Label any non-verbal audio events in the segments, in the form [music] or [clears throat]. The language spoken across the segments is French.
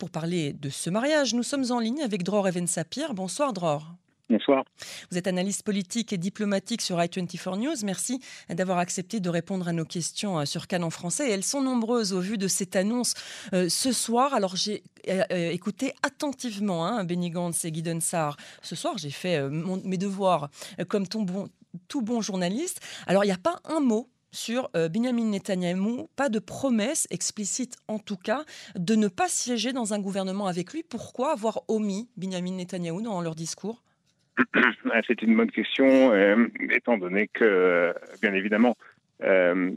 pour parler de ce mariage, nous sommes en ligne avec Dror Even Sapir. Bonsoir Dror. Bonsoir. Vous êtes analyste politique et diplomatique sur i24 News. Merci d'avoir accepté de répondre à nos questions euh, sur Canon français. Et elles sont nombreuses au vu de cette annonce euh, ce soir. Alors j'ai euh, écouté attentivement hein, Benny Gantz et Guy Sar. Ce soir, j'ai fait mes devoirs comme tout bon journaliste. Alors il n'y a pas un mot sur Benjamin Netanyahu, pas de promesse explicite en tout cas de ne pas siéger dans un gouvernement avec lui. Pourquoi avoir omis Benjamin Netanyahu dans leur discours? [clears throat] Ah, c'est une bonne question, euh, étant donné que, bien évidemment, euh,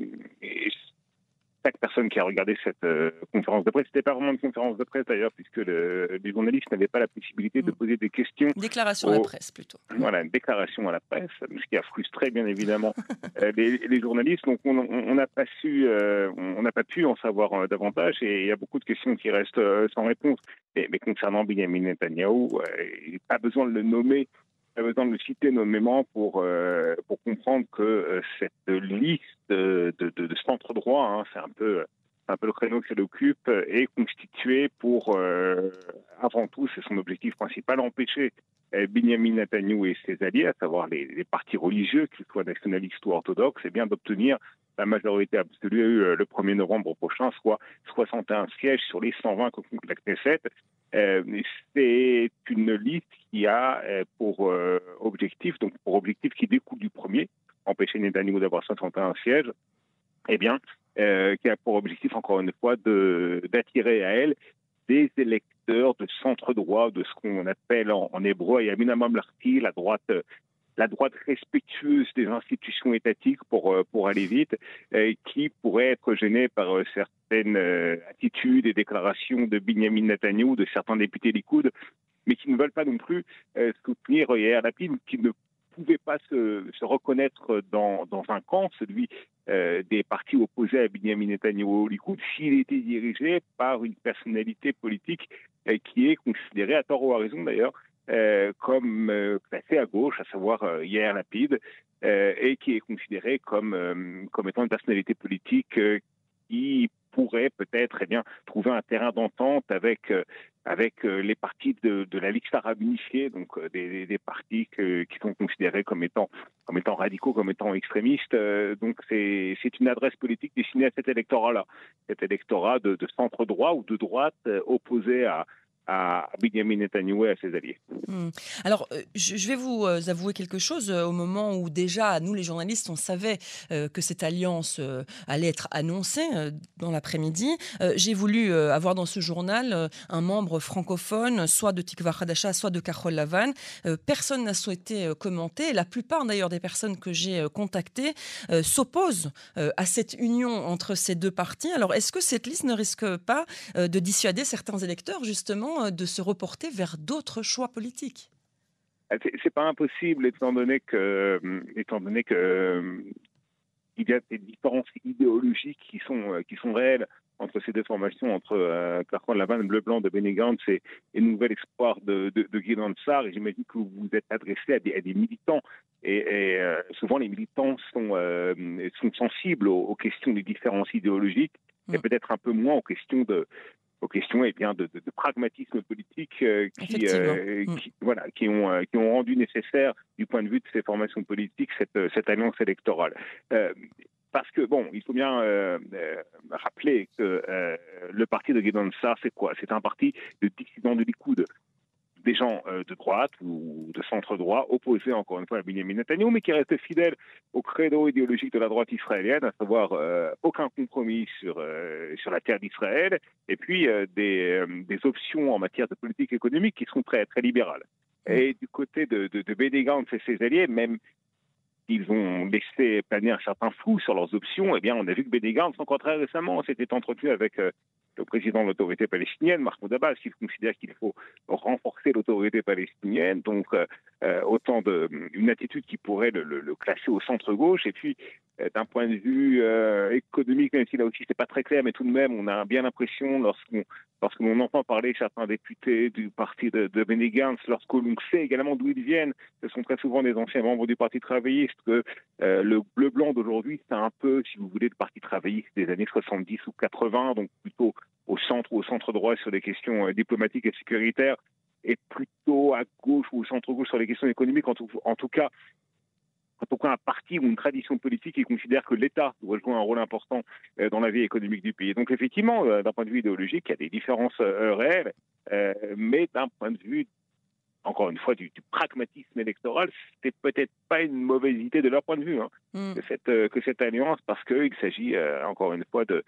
chaque personne qui a regardé cette euh, conférence de presse, c'était pas vraiment une conférence de presse d'ailleurs, puisque les journalistes n'avaient pas la possibilité de mm. poser des questions. Déclaration à la presse plutôt. Voilà, une déclaration à la presse, ce qui a frustré bien évidemment [laughs] les, journalistes. Donc on n'a pas su, on n'a pas pu en savoir davantage, et il y a beaucoup de questions qui restent sans réponse. Mais, mais concernant Benjamin Netanyahu, il n'y a pas besoin de le nommer pas besoin de le citer nommément pour, euh, comprendre que euh, cette liste de, de, de centre droit, hein, c'est un peu un peu le créneau qu'elle occupe, est constituée pour, euh, avant tout, c'est son objectif principal, empêcher Benjamin Netanyahu et ses alliés, à savoir les, partis religieux, qu'ils soient nationalistes ou orthodoxes, et bien d'obtenir la majorité absolue le 1er novembre prochain, soit 61 sièges sur les 120 que compte la. Euh, c'est une liste qui a euh, pour euh, objectif, donc pour objectif qui découle du premier, empêcher Netanyahu d'avoir 61 sièges, eh bien, qui a pour objectif, encore une fois, d'attirer à elle des électeurs de centre droit, de ce qu'on appelle en, en hébreu Yamina Mamlarti, la droite la droite respectueuse des institutions étatiques pour, pour aller vite, qui pourrait être gênée par euh, certaines attitudes et déclarations de Benjamin Netanyahu, de certains députés Likoud, mais qui ne veulent pas non plus soutenir Yair Lapid, qui ne pouvait pas se, se reconnaître dans, dans, un camp, celui des partis opposés à Benjamin Netanyahu au Likoud, s'il était dirigé par une personnalité politique qui est considérée, à tort ou à raison d'ailleurs, euh, comme euh, placé à gauche, à savoir euh, Yair Lapide, et qui est considéré comme, comme étant une personnalité politique qui pourrait peut-être eh bien, trouver un terrain d'entente avec, avec les partis de, de la Ligue arabe unifiée, donc des, des partis qui sont considérés comme étant, comme étant radicaux, comme étant extrémistes. donc c'est une adresse politique destinée à cet électorat-là, cet électorat de, de centre droit ou de droite opposé à, à Benjamin Netanyahu et à ses alliés. Hmm. Alors, euh, je vais vous euh, avouer quelque chose. Euh, au moment où déjà, nous les journalistes, on savait que cette alliance allait être annoncée dans l'après-midi, j'ai voulu avoir dans ce journal un membre francophone, soit de Tikva Hadasha, soit de Karol Lavan. Personne n'a souhaité commenter. La plupart d'ailleurs des personnes que j'ai contactées s'opposent à cette union entre ces deux partis. Alors, est-ce que cette liste ne risque pas de dissuader certains électeurs justement euh, de se reporter vers d'autres choix politiques ah, c'est pas impossible étant donné que, euh, étant donné que euh, il y a des différences idéologiques qui sont qui sont réelles entre ces deux formations, entre euh, Clarkon Lavanne, Bleu Blanc de Benegant et, et Nouvel Espoir de, de, de Guy Et j'imagine que vous vous êtes adressé à des, à des militants. Et, souvent, les militants sont, sont sensibles aux, questions des différences idéologiques et mm. peut-être un peu moins aux questions de, aux questions eh bien, de, de, pragmatisme politique euh, qui, euh, mm. qui, voilà, qui, ont, euh, qui ont rendu nécessaire, du point de vue de ces formations politiques, cette, cette alliance électorale. parce que, bon, il faut bien rappeler que le parti de Guédon Sarr, c'est quoi? C'est un parti de dissidents de Likoud des gens euh, de droite ou de centre droit opposés encore une fois à Benjamin Netanyahu, mais qui restent fidèles au credo idéologique de la droite israélienne, à savoir euh, aucun compromis sur, euh, sur la terre d'Israël, et puis des, des, options en matière de politique économique qui sont très, très libérales. Et du côté de, de, de et ses alliés, même ils ont laissé planer un certain flou sur leurs options, eh bien, on a vu que Benny encore très récemment, s'était entretenu avec le président de l'autorité palestinienne, Mahmoud Abbas, qui considère qu'il faut renforcer palestinienne, donc euh, euh, autant de une attitude qui pourrait le, classer au centre gauche. Et puis, euh, d'un point de vue économique, même si là aussi c'est pas très clair, mais tout de même, on a bien l'impression lorsqu'on lorsqu'on entend parler certains députés du parti de, de Benny Gantz, lorsqu'on sait également d'où ils viennent, ce sont très souvent des anciens membres du Parti travailliste, que le bleu-blanc d'aujourd'hui, c'est un peu, si vous voulez, le Parti travailliste des années 70 ou 80, donc plutôt au centre au centre droit sur des questions diplomatiques et sécuritaires, et plutôt à gauche ou au centre gauche sur les questions économiques. En tout, en tout cas, en tout cas un parti ou une tradition politique qui considère que l'État doit jouer un rôle important dans la vie économique du pays. Donc effectivement, d'un point de vue idéologique, il y a des différences réelles, mais d'un point de vue encore une fois, du, pragmatisme électoral, c'était peut-être pas une mauvaise idée de leur point de vue hein, mm. que, cette, euh, que cette alliance, parce qu'il s'agit euh, encore une fois de, euh,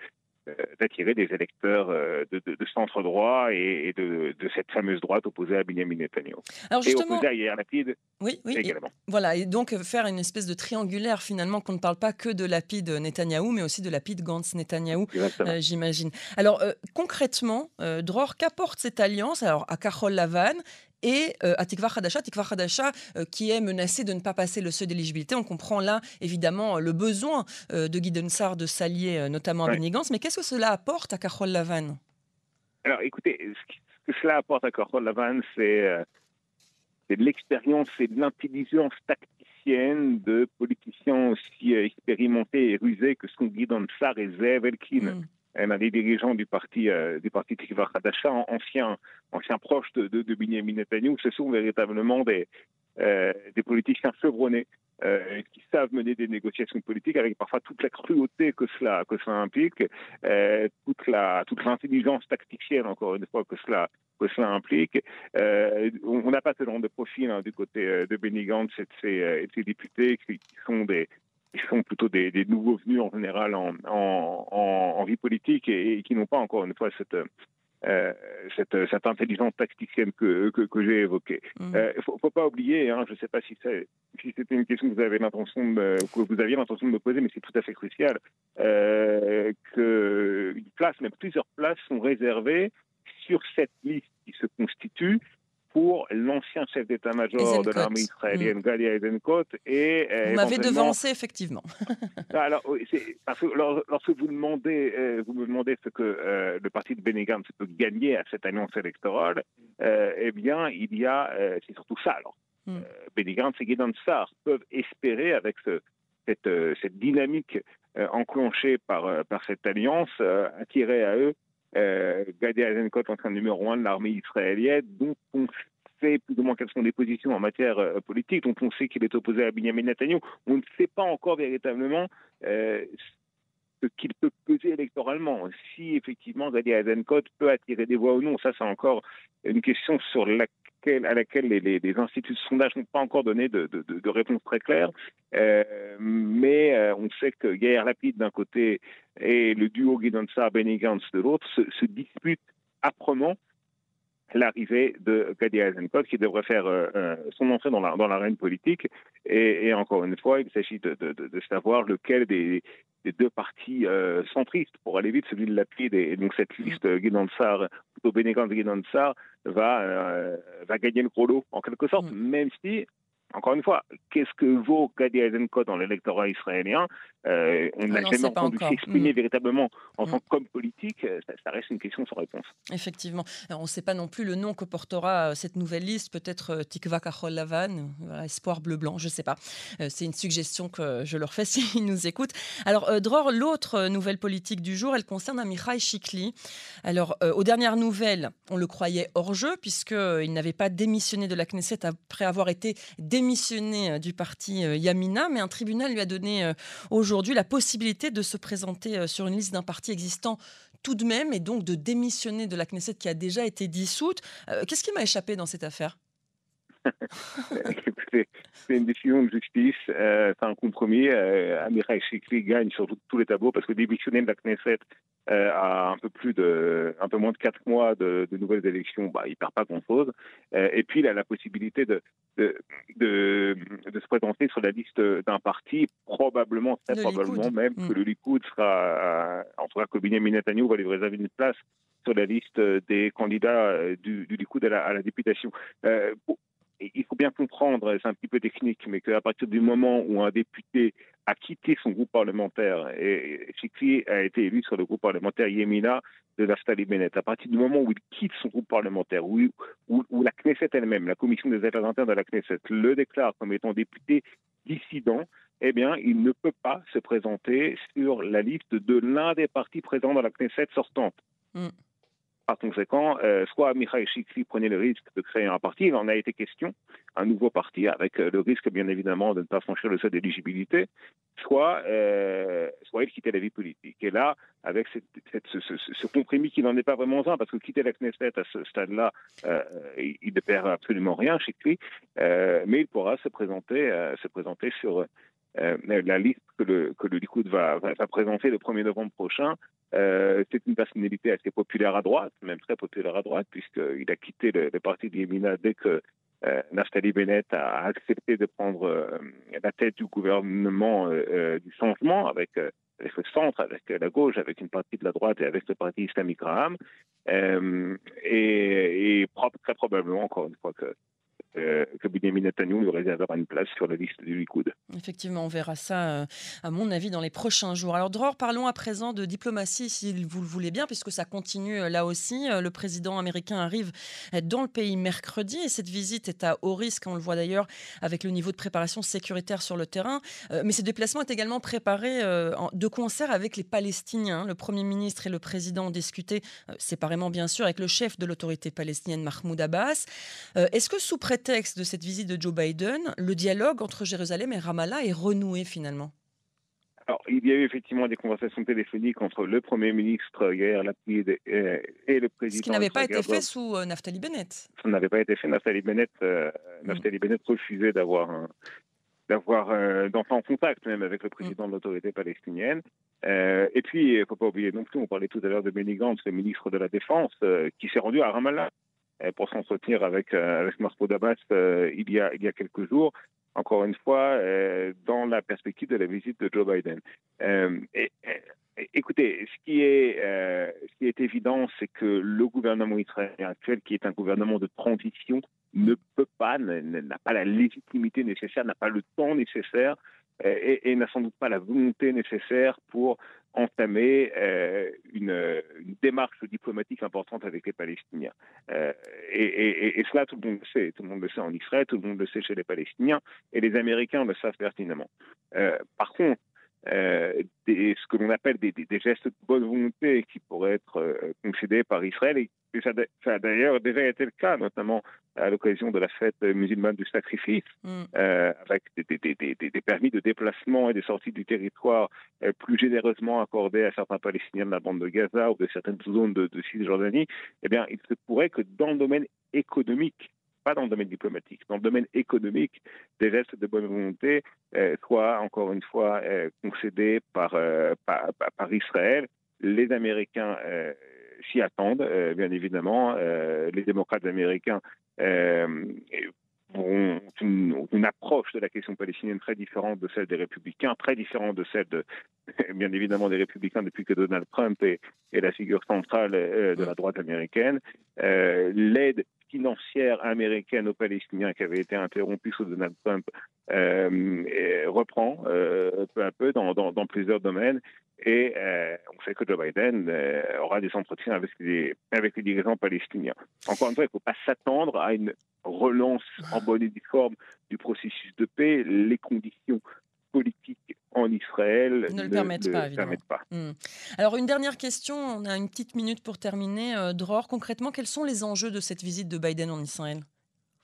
d'attirer des électeurs euh, de, centre droit et, de, cette fameuse droite opposée à Benjamin Netanyahu. Alors justement, et opposée à Lapide oui, oui, également. voilà, et donc faire une espèce de triangulaire finalement qu'on ne parle pas que de Lapide Netanyahou, mais aussi de Lapide Gantz Netanyahou, euh, j'imagine. Alors concrètement, Dror, qu'apporte cette alliance? Alors à Carole Lavan et euh, à Tikva Hadasha, Tikva Hadasha euh, qui est menacé de ne pas passer le seuil d'éligibilité. On comprend là évidemment le besoin euh, de Guy Densar de s'allier notamment à ouais. mais qu'est-ce que cela apporte à Carole Lavan Alors écoutez, ce que cela apporte à Carole Lavan, c'est de l'expérience et de l'intelligence tacticienne de politiciens aussi expérimentés et rusés que sont Guy Densar et Zev Elkin. Mm un des dirigeants du parti, euh, du parti Tikva ancien, ancien proche de, de, de Benjamin Netanyahu, ce sont véritablement des, euh, des politiciens chevronnés euh, qui savent mener des négociations politiques avec parfois toute la cruauté que cela, que cela implique, euh, toute la toute l'intelligence tacticienne encore une fois que cela que cela implique. Euh, on n'a pas ce genre de profil hein, du côté euh, de Benny Gantz et de ses, ses députés qui sont des qui sont plutôt des, nouveaux venus en général en, en, vie politique et, qui n'ont pas encore une fois cette, euh, cette, cette, intelligence tacticienne que, que, j'ai évoquée. Il mmh. euh, ne faut, pas oublier, hein, je ne sais pas si, si c'était une question que vous avez l'intention de que vous aviez l'intention de me poser, mais c'est tout à fait crucial, euh, qu'une place, même plusieurs places sont réservées sur cette liste qui se constitue pour l'ancien chef d'état-major de l'armée israélienne, mm. Gadi Eisenkot. Et, euh, vous m'avez devancé, effectivement. [laughs] Ah, alors, parce que lorsque vous, demandez, euh, vous me demandez ce que euh, le parti de Benny peut gagner à cette alliance électorale, eh bien, il y a, c'est surtout ça, alors. Mm. Benny et Gideon Sar peuvent espérer, avec ce, cette, cette, dynamique enclenchée par, par cette alliance, attirer à eux euh, Gadi Eisenkot en numéro un de l'armée israélienne, dont on sait plus ou moins quelles sont les positions en matière euh, politique, dont on sait qu'il est opposé à Benjamin Netanyahu. On ne sait pas encore véritablement euh, ce qu'il peut peser électoralement. Si effectivement Gadi Eisenkot peut attirer des voix ou non, ça c'est encore une question sur laquelle à laquelle les, instituts de sondage n'ont pas encore donné de, réponse très claire. Euh, mais euh, on sait que Yair Lapid d'un côté et le duo Guidon Benny Gantz de l'autre se, disputent âprement l'arrivée de Gadi Eisenkot qui devrait faire euh, son entrée dans l'arène politique. Et, encore une fois, il s'agit de, savoir lequel des, deux partis centristes, pour aller vite, celui de Lapid et, donc cette liste Guidon Sar, plutôt Gantz Guidon va, va gagner le gros lot, en quelque sorte, mm. même si encore une fois, qu'est-ce que vaut Gadi Eisenkot dans l'électorat israélien euh, On n'a jamais entendu s'exprimer mm. véritablement en mm. tant qu'homme politique. Ça, reste une question sans réponse. Effectivement. on ne sait pas non plus le nom que portera euh, cette nouvelle liste. Peut-être euh, Tikva Kachol Lavan, Espoir bleu-blanc, je ne sais pas. C'est une suggestion que je leur fais [laughs] s'ils nous écoutent. Alors, Dror, l'autre nouvelle politique du jour, elle concerne Amichai Chikli. Alors, aux dernières nouvelles, on le croyait hors jeu, puisqu'il n'avait pas démissionné de la Knesset après avoir été démissionné démissionné euh, du parti euh, Yamina, mais un tribunal lui a donné euh, aujourd'hui la possibilité de se présenter sur une liste d'un parti existant tout de même et donc de démissionner de la Knesset qui a déjà été dissoute. Qu'est-ce qui m'a échappé dans cette affaire? [laughs] c'est une décision de justice, euh, c'est un compromis. Euh, Amirai Shikli gagne sur tous les tableaux parce que démissionner de la Knesset euh, à un peu plus de, un peu moins de quatre mois de, nouvelles élections, bah, il perd pas grand-chose. Euh, et puis il a la possibilité de de, de, se présenter sur la liste d'un parti, probablement, très probablement même que mm. le Likoud sera, en tout cas que Benjamin Netanyahu va lui réserver une place sur la liste des candidats du, du Likoud à la, à la députation. Euh, il faut bien comprendre, c'est un petit peu technique, mais qu'à partir du moment où un député a quitté son groupe parlementaire, et Chikli a été élu sur le groupe parlementaire Yemina de Naftali Bennett, à partir du moment où il quitte son groupe parlementaire, où, où, la Knesset elle-même, la commission des affaires internes de la Knesset, le déclare comme étant député dissident, eh bien, il ne peut pas se présenter sur la liste de l'un des partis présents dans la Knesset sortante. Mm. Par conséquent, euh, soit Mikhail Chikli prenait le risque de créer un parti, il en a été question, un nouveau parti, avec euh, le risque bien évidemment de ne pas franchir le seuil d'éligibilité, soit, euh, soit il quittait la vie politique. Et là, avec ce, ce, compromis qui n'en est pas vraiment un, parce que quitter la Knesset à ce stade-là, il, ne perd absolument rien euh, mais il pourra se présenter, se présenter sur la liste que le, que Likoud va, présenter le 1er novembre prochain, euh, c'est une personnalité assez populaire à droite, même très populaire à droite, puisqu'il a quitté le, parti d'Yemina dès que euh, Naftali Bennett a accepté de prendre euh, la tête du gouvernement euh, du changement avec, avec, le centre, avec la gauche, avec une partie de la droite et avec le parti islamique Raham. et, et très probablement, encore une fois, que euh, que Benjamin Netanyahu lui réservera une place sur la liste du Likoud. Effectivement, on verra ça, euh, à mon avis, dans les prochains jours. Alors, Dror, parlons à présent de diplomatie, si vous le voulez bien, puisque ça continue euh, là aussi. Le président américain arrive dans le pays mercredi et cette visite est à haut risque, on le voit d'ailleurs avec le niveau de préparation sécuritaire sur le terrain. Mais ce déplacement est également préparé de concert avec les Palestiniens. Le Premier ministre et le président ont discuté, séparément bien sûr, avec le chef de l'autorité palestinienne, Mahmoud Abbas. Est-ce que sous prétexte texte de cette visite de Joe Biden, le dialogue entre Jérusalem et Ramallah est renoué finalement alors, il y a eu effectivement des conversations téléphoniques entre le Premier ministre Yair Lapid et, et le président. Ce qui n'avait pas été fait sous euh, Naftali Bennett. Ça n'avait pas été fait. Naftali Bennett, euh, mm. Naftali Bennett refusait d'avoir un, d'avoir euh, d'entrer en contact même avec le président mm. de l'autorité palestinienne. Euh, et puis, il ne faut pas oublier non plus, on parlait tout à l'heure de Benny Gantz, le ministre de la Défense, euh, qui s'est rendu à Ramallah euh, pour s'entretenir avec, euh, avec Mahmoud Abbas euh, il, y a, quelques jours, encore une fois, dans la perspective de la visite de Joe Biden. Écoutez, ce qui est, euh, ce qui est évident, c'est que le gouvernement israélien actuel, qui est un gouvernement de transition, ne peut pas, n'a pas la légitimité nécessaire, n'a pas le temps nécessaire et, n'a sans doute pas la volonté nécessaire pour entamer euh, une, démarche diplomatique importante avec les Palestiniens. Euh, et, cela, tout le monde le sait. Tout le monde le sait en Israël, tout le monde le sait chez les Palestiniens, et les Américains le savent pertinemment. Euh, par contre, ce que l'on appelle des, gestes de bonne volonté qui pourraient être concédés par Israël ça, ça a d'ailleurs déjà été le cas, notamment à l'occasion de la fête musulmane du sacrifice, mm. euh, avec des, des, permis de déplacement et des sorties du territoire euh, plus généreusement accordés à certains Palestiniens de la bande de Gaza ou de certaines zones de, de Cisjordanie. Eh bien, il se pourrait que dans le domaine économique, pas dans le domaine diplomatique, dans le domaine économique, des gestes de bonne volonté euh, soient encore une fois concédés par, par, par, Israël. Les Américains s'y attendent, euh, bien évidemment. les démocrates américains ont une, approche de la question palestinienne très différente de celle des républicains, très différente de celle [laughs] bien évidemment, des républicains depuis que Donald Trump est, la figure centrale de la droite américaine. L'aide financière américaine aux Palestiniens qui avait été interrompue sous Donald Trump euh, reprend euh, peu à peu dans plusieurs domaines. Et euh, on sait que Joe Biden euh, aura des entretiens avec les, avec les dirigeants palestiniens. Encore une fois, il ne faut pas s'attendre à une relance en bonne et due forme du processus de paix. Les conditions politiques en Israël ne le permettent pas. Permettent pas. Mmh. Alors une dernière question, on a une petite minute pour terminer. Euh, Dror, concrètement, quels sont les enjeux de cette visite de Biden en Israël?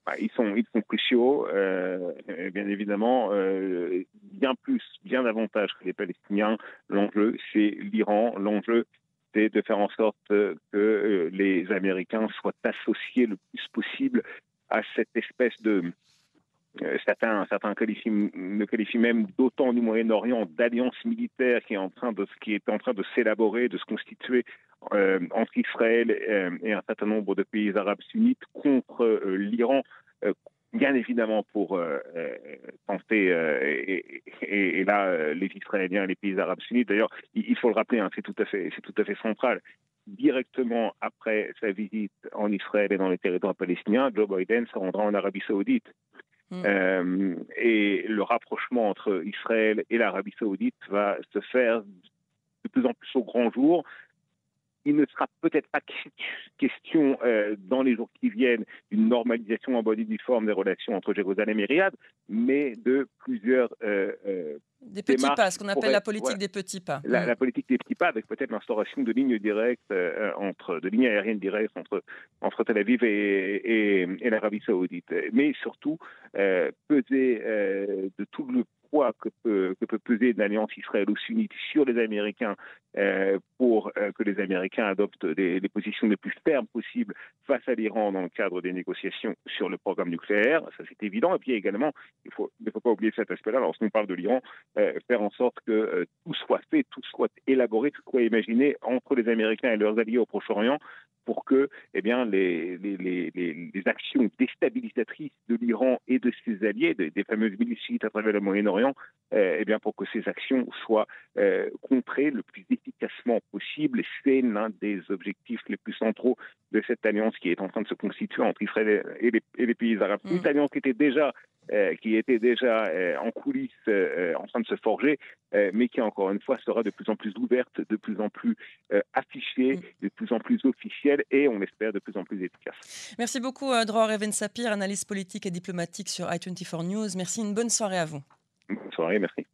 Bah, ils, sont, ils sont cruciaux, euh, bien évidemment, euh, bien plus, bien davantage que les Palestiniens. L'enjeu, c'est l'Iran. L'enjeu, c'est de faire en sorte que euh, les Américains soient associés le plus possible à cette espèce de euh, certains, certains qualifient, même d'autant du Moyen-Orient d'alliance militaire qui est en train de, qui est en train de s'élaborer, de se constituer euh, entre Israël euh, et un certain nombre de pays arabes sunnites contre euh, l'Iran. Bien évidemment pour tenter, et, et, et, là, les Israéliens et les pays arabes sunnites, d'ailleurs, il, il, faut le rappeler, hein, c'est tout, à fait, tout à fait central directement après sa visite en Israël et dans les territoires palestiniens, Joe Biden se rendra en Arabie saoudite. Mmh. Euh, et le rapprochement entre Israël et l'Arabie saoudite va se faire de plus en plus au grand jour. Il ne sera peut-être pas [laughs] question euh, dans les jours qui viennent d'une normalisation en bonne uniforme des relations entre Jérusalem et Riyad, mais de plusieurs euh, euh, des petits pas, ce qu'on appelle la politique des petits pas. La, mm. politique des petits pas, avec peut-être l'instauration de lignes directes entre, de lignes aériennes directes entre entre Tel Aviv et, et, l'Arabie Saoudite, mais surtout peser de tout le que peut, que peut peser une alliance israélo-sunnite sur les Américains euh, pour euh, que les Américains adoptent des, positions les plus fermes possibles face à l'Iran dans le cadre des négociations sur le programme nucléaire. Ça, c'est évident. Et puis également, il ne faut pas oublier cet aspect-là, lorsqu'on parle de l'Iran, euh, faire en sorte que tout soit fait, tout soit élaboré, tout soit imaginé entre les Américains et leurs alliés au Proche-Orient pour que eh bien, les, les, les, les actions déstabilisatrices de l'Iran et de ses alliés, des, fameuses milices à travers le Moyen-Orient, euh, eh bien, pour que ces actions soient euh, contrées le plus efficacement possible. C'est l'un des objectifs les plus centraux de cette alliance qui est en train de se constituer entre Israël et les, et les pays arabes. Mm. Une alliance qui était déjà euh, qui était déjà euh, en coulisses euh, en train de se forger, mais qui encore une fois sera de plus en plus ouverte, de plus en plus affichée, mm. de plus en plus officielle et on espère de plus en plus efficace. Merci beaucoup Dror Even Sapir, analyste politique et diplomatique sur i24 News. Merci, une bonne soirée à vous. Bonne soirée, merci.